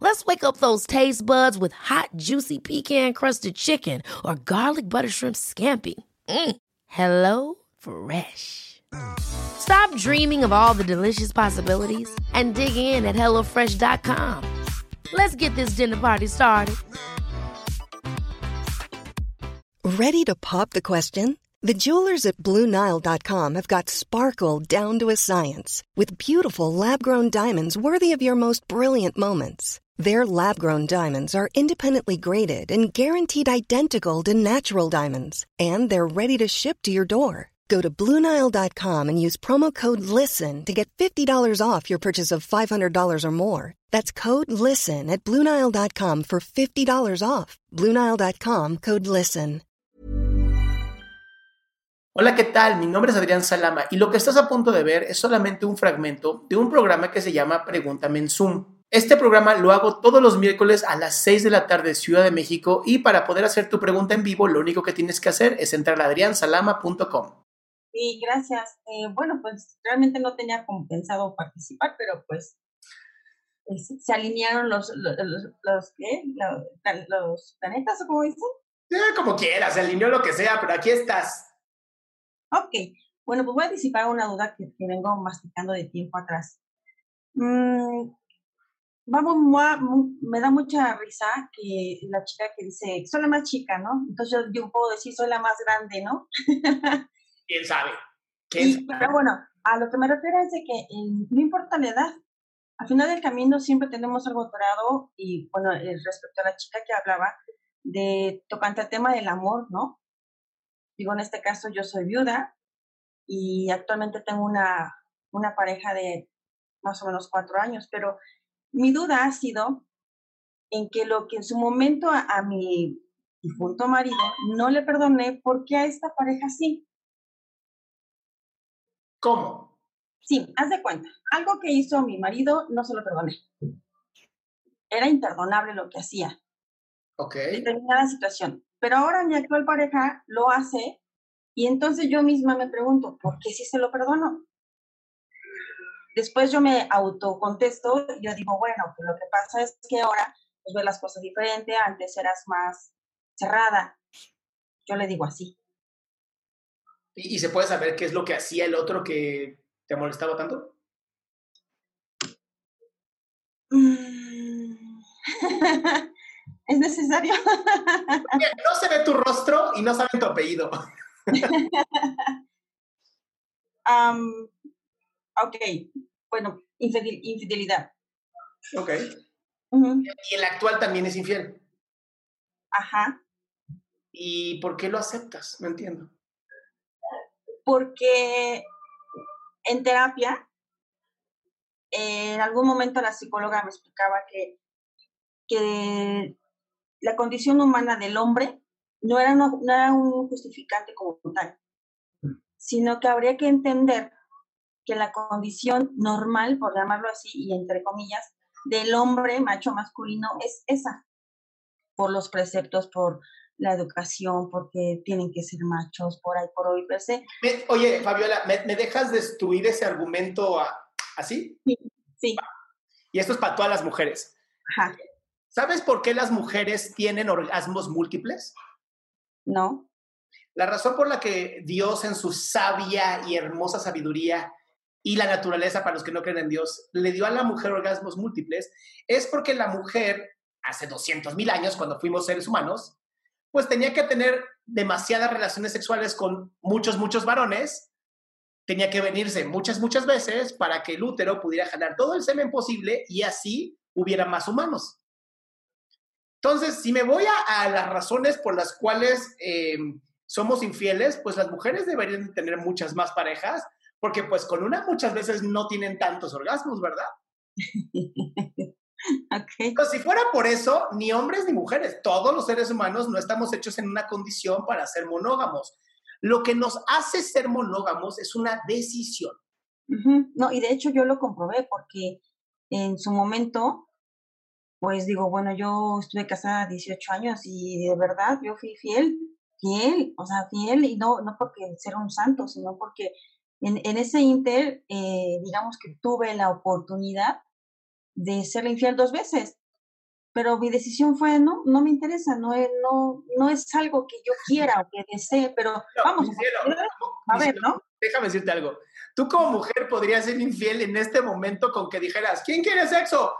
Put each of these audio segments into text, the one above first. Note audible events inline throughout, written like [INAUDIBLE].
Let's wake up those taste buds with hot, juicy pecan crusted chicken or garlic butter shrimp scampi. Mm. Hello Fresh. Stop dreaming of all the delicious possibilities and dig in at HelloFresh.com. Let's get this dinner party started. Ready to pop the question? The jewelers at BlueNile.com have got sparkle down to a science with beautiful lab grown diamonds worthy of your most brilliant moments. Their lab grown diamonds are independently graded and guaranteed identical to natural diamonds, and they're ready to ship to your door. Go to Bluenile.com and use promo code LISTEN to get $50 off your purchase of $500 or more. That's code LISTEN at Bluenile.com for $50 off. Bluenile.com code LISTEN. Hola, ¿qué tal? Mi nombre es Adrián Salama y lo que estás a punto de ver es solamente un fragmento de un programa que se llama Pregúntame en Zoom. Este programa lo hago todos los miércoles a las 6 de la tarde Ciudad de México y para poder hacer tu pregunta en vivo lo único que tienes que hacer es entrar a adriansalama.com. Sí, gracias. Eh, bueno, pues realmente no tenía como pensado participar, pero pues se alinearon los, los, los, ¿qué? los, planetas, ¿o cómo dicen? como quieras, se alineó lo que sea, pero aquí estás. Ok, bueno, pues voy a disipar una duda que, que vengo masticando de tiempo atrás. Mm, vamos, me da mucha risa que la chica que dice, soy la más chica, ¿no? Entonces yo, puedo decir, soy la más grande, ¿no? [LAUGHS] ¿Quién sabe? Pero bueno, a lo que me refiero es de que no importa la edad, al final del camino siempre tenemos algo dorado y bueno, eh, respecto a la chica que hablaba de tocante al tema del amor, ¿no? Digo, en este caso yo soy viuda y actualmente tengo una, una pareja de más o menos cuatro años, pero mi duda ha sido en que lo que en su momento a, mi difunto marido no le perdoné, ¿por qué a esta pareja sí? ¿Cómo? Sí, haz de cuenta. Algo que hizo mi marido no se lo perdoné. Era imperdonable lo que hacía. Ok. Determinada situación. Pero ahora mi actual pareja lo hace y entonces yo misma me pregunto, ¿por qué sí se lo perdono? Después yo me autocontesto, yo digo, bueno, pues lo que pasa es que ahora pues ves las cosas diferente, antes eras más cerrada. Yo le digo así. ¿Y, se puede saber qué es lo que hacía el otro que te molestaba tanto? Mm. [LAUGHS] ¿Es necesario? no se ve tu rostro y no saben tu apellido. [LAUGHS] um, Ok, bueno, infidelidad. Ok. Y el actual también es infiel. Ajá. ¿Y por qué lo aceptas? No entiendo. Porque en terapia, en algún momento la psicóloga me explicaba que, que la condición humana del hombre no era, no era un justificante como tal, mm. sino que habría que entender que la condición normal, por llamarlo así, y entre comillas, del hombre macho masculino es esa, por los preceptos, por la educación, porque tienen que ser machos, por ahí, por hoy, per se. oye, Fabiola, ¿me, dejas destruir ese argumento así? Sí, sí. Y esto es para todas las mujeres. Ajá. ¿Sabes por qué las mujeres tienen orgasmos múltiples? No. La razón por la que Dios en su sabia y hermosa sabiduría y la naturaleza, para los que no creen en Dios, le dio a la mujer orgasmos múltiples, es porque la mujer, hace 200 mil años, cuando fuimos seres humanos, pues tenía que tener demasiadas relaciones sexuales con muchos, muchos varones, tenía que venirse muchas, muchas veces para que el útero pudiera jalar todo el semen posible y así hubiera más humanos. Entonces, si me voy a, las razones por las cuales eh, somos infieles, pues las mujeres deberían tener muchas más parejas porque pues con una muchas veces no tienen tantos orgasmos, ¿verdad? [LAUGHS] Okay. Pero si fuera por eso, ni hombres ni mujeres, todos los seres humanos no estamos hechos en una condición para ser monógamos. Lo que nos hace ser monógamos es una decisión. No, y de hecho yo lo comprobé porque en su momento, pues digo, bueno, yo estuve casada 18 años y de verdad yo fui fiel, fiel, o sea, fiel y no, no porque ser un santo, sino porque en, en ese inter, eh, digamos que tuve la oportunidad de serle infiel dos veces. Pero mi decisión fue, no, no me interesa, no es, no, no es algo que yo quiera o que desee, pero No, vamos, cielo, a ver, cielo, ¿no? Déjame decirte algo. Tú como mujer podrías ser infiel en este momento con que dijeras, ¿quién quiere sexo?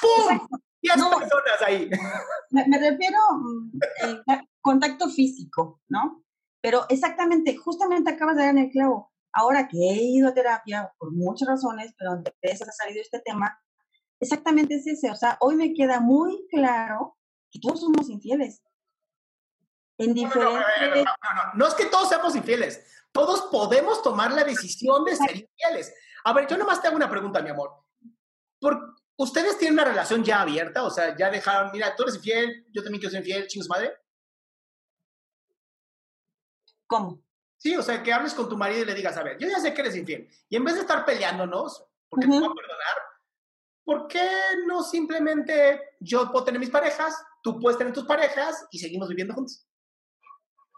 ¡Pum! Exacto. 10 No. personas ahí. Me, me refiero mm, eh, a contacto físico, ¿no? Pero exactamente, justamente acabas de dar en el clavo. Ahora que he ido a terapia por muchas razones, pero esas ha salido este tema, exactamente es ese. O sea, hoy me queda muy claro que todos somos infieles. En No, no, no, diferentes... no, no, no, no es que todos seamos infieles. Todos podemos tomar la decisión de ser infieles. A ver, yo nomás te hago una pregunta, mi amor. ¿Por, ¿Ustedes tienen una relación ya abierta? O sea, ya dejaron, mira, tú eres infiel, yo también quiero ser infiel, chingos madre. ¿Cómo? Sí, o sea, que hables con tu marido y le digas, a ver, yo ya sé que eres infiel. Y en vez de estar peleándonos, porque te voy a perdonar, ¿por qué no simplemente yo puedo tener mis parejas, tú puedes tener tus parejas y seguimos viviendo juntos?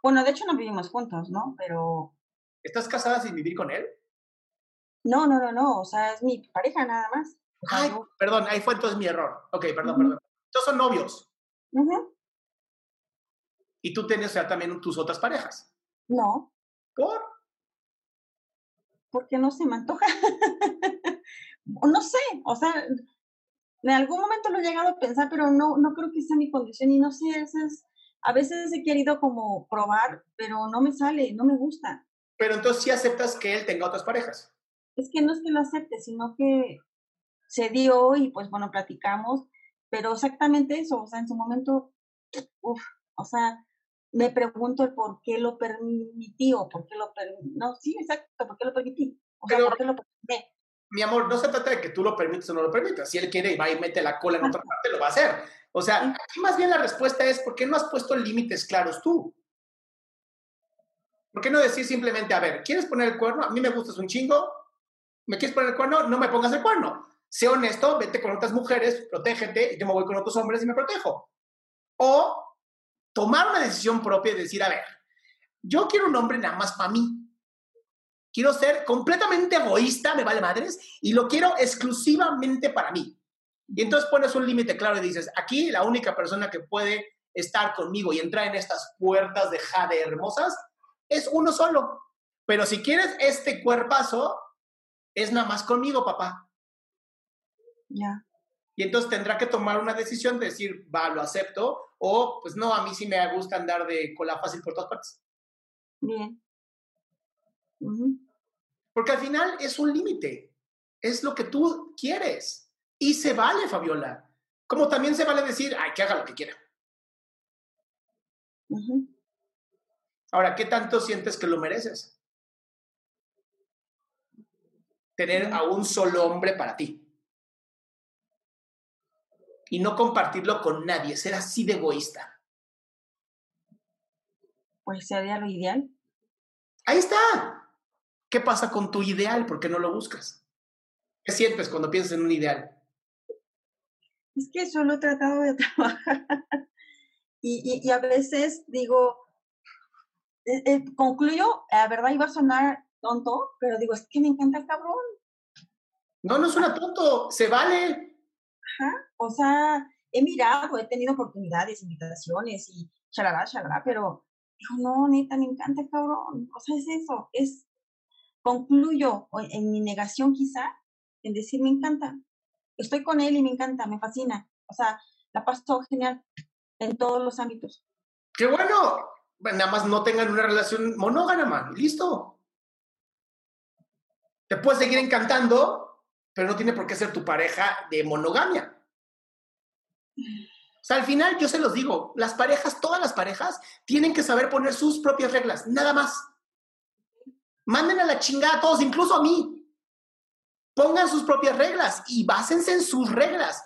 Bueno, de hecho no vivimos juntos, ¿no? Pero ¿Estás casada sin vivir con él? no, no, no, no. O sea, es mi pareja nada más. O sea, Ay, perdón, ahí fue entonces mi error. Ok, perdón, perdón. Entonces son novios y tú tienes ya también tus otras parejas. No, ¿Por? porque no se me antoja. [LAUGHS] No sé, o sea, en algún momento lo he llegado a pensar, pero no, no creo que sea mi condición y no sé, eso es, a veces he querido como probar, pero no me sale, no me gusta. Pero entonces sí aceptas que él tenga otras parejas. Es que no es que lo acepte, sino que se dio y pues bueno, platicamos, pero exactamente eso, o sea, en su momento, uff, o sea, me pregunto el por qué lo permití o por qué lo permití, no, sí, exacto, por qué lo permití, o sea, Pero- por qué lo permití. Mi amor, no se trata de que tú lo permites o no lo permitas. Si él quiere y va y mete la cola en otra parte, lo va a hacer. O sea, aquí más bien la respuesta es, ¿por qué no has puesto límites claros tú? ¿Por qué no decir simplemente, a ver, ¿quieres poner el cuerno? A mí me gustas un chingo. ¿Me quieres poner el cuerno? No me pongas el cuerno. Sé honesto, vete con otras mujeres, protégete, y yo me voy con otros hombres y me protejo. O tomar una decisión propia y decir, a ver, yo quiero un hombre nada más para mí. Quiero ser completamente egoísta, me vale madres, y lo quiero exclusivamente para mí. Y entonces pones un límite claro y dices, aquí la única persona que puede estar conmigo y entrar en estas puertas de jade hermosas es uno solo. Pero si quieres este cuerpazo, es nada más conmigo, papá. Ya. Y entonces tendrá que tomar una decisión de decir, va, lo acepto, o pues no, a mí sí me gusta andar de cola fácil por todas partes. Bien. Porque al final es un límite, es lo que tú quieres. Y se vale, Fabiola. Como también se vale decir, ay, que haga lo que quiera. Ahora, ¿qué tanto sientes que lo mereces? Tener a un solo hombre para ti. Y no compartirlo con nadie, ser así de egoísta. Pues sería lo ideal. Ahí está. ¿Qué pasa con tu ideal? ¿Por qué no lo buscas? ¿Qué sientes cuando piensas en un ideal? Es que solo he tratado de [LAUGHS] trabajar. Y, y, y a veces digo, eh, eh, concluyo, la verdad iba a sonar tonto, pero digo, es que me encanta el cabrón. No, no suena tonto, se vale. O sea, he mirado, he tenido oportunidades, invitaciones y chalala, chalala, pero no, neta, me encanta cabrón. O sea, es eso, es, concluyo en mi negación quizá, en decir, me encanta. Estoy con él y me encanta, me fascina. O sea, la paso genial en todos los ámbitos. ¡Qué bueno! Bueno, Nada más no tengan una relación monógama, listo. Te puede seguir encantando, pero no tiene por qué ser tu pareja de monogamia. O sea, al final yo se los digo, las parejas, todas las parejas, tienen que saber poner sus propias reglas, nada más. Manden a la chingada a todos, incluso a mí. Pongan sus propias reglas y básense en sus reglas.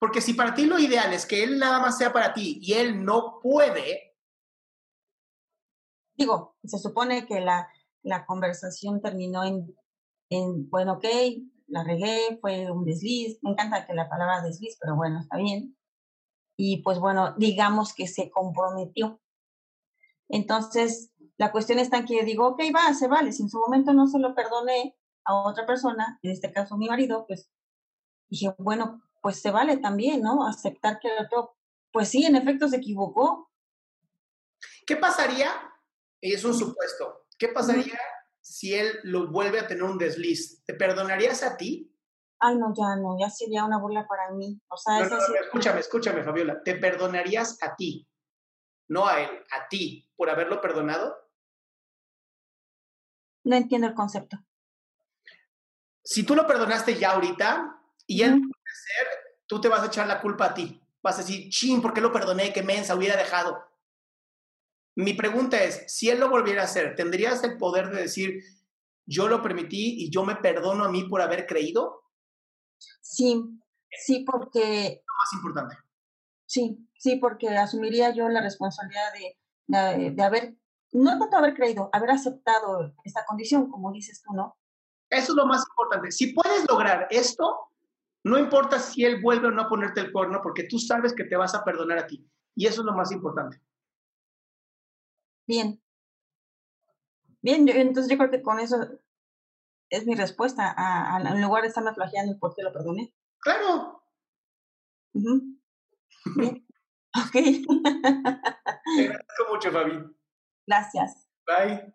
Porque si para ti lo ideal es que él nada más sea para ti y él no puede. Digo, se supone que la, la conversación terminó en, en, bueno, ok, la regué, fue un desliz. Me encanta que la palabra desliz, pero bueno, está bien. Y pues bueno, digamos que se comprometió. Entonces, la cuestión está en que yo digo, ok, va, se vale. Si en su momento no se lo perdoné a otra persona, en este caso mi marido, pues dije, bueno, pues se vale también, ¿no? Aceptar que el otro, pues sí, en efecto se equivocó. ¿Qué pasaría? Es un supuesto. ¿Qué pasaría si él lo vuelve a tener un desliz? ¿Te perdonarías a ti? Ay, no, ya no, ya sería una burla para mí. O sea, no, no, no, escúchame, escúchame, Fabiola. ¿Te perdonarías a ti? No a él, a ti, por haberlo perdonado. No entiendo el concepto. Si tú lo perdonaste ya ahorita y él ser, tú te vas a echar la culpa a ti. Vas a decir, chin, ¿por qué lo perdoné? ¿Qué mensa hubiera dejado? Mi pregunta es, si él lo volviera a hacer, ¿tendrías el poder de decir, yo lo permití y yo me perdono a mí por haber creído? Sí, sí, porque... Lo más importante. Sí, sí, porque asumiría yo la responsabilidad de, de, de haber, no tanto haber creído, haber aceptado esta condición, como dices tú, ¿no? Eso es lo más importante. Si puedes lograr esto, no importa si él vuelve o no a ponerte el corno, porque tú sabes que te vas a perdonar a ti. Y eso es lo más importante. Bien. Bien, yo, entonces yo creo que con eso es mi respuesta, a, a, en lugar de estarme flageando por qué lo perdoné. Claro. Uh -huh. Bien. [LAUGHS] ok. Te agradezco mucho, Fabi. Gracias. Bye.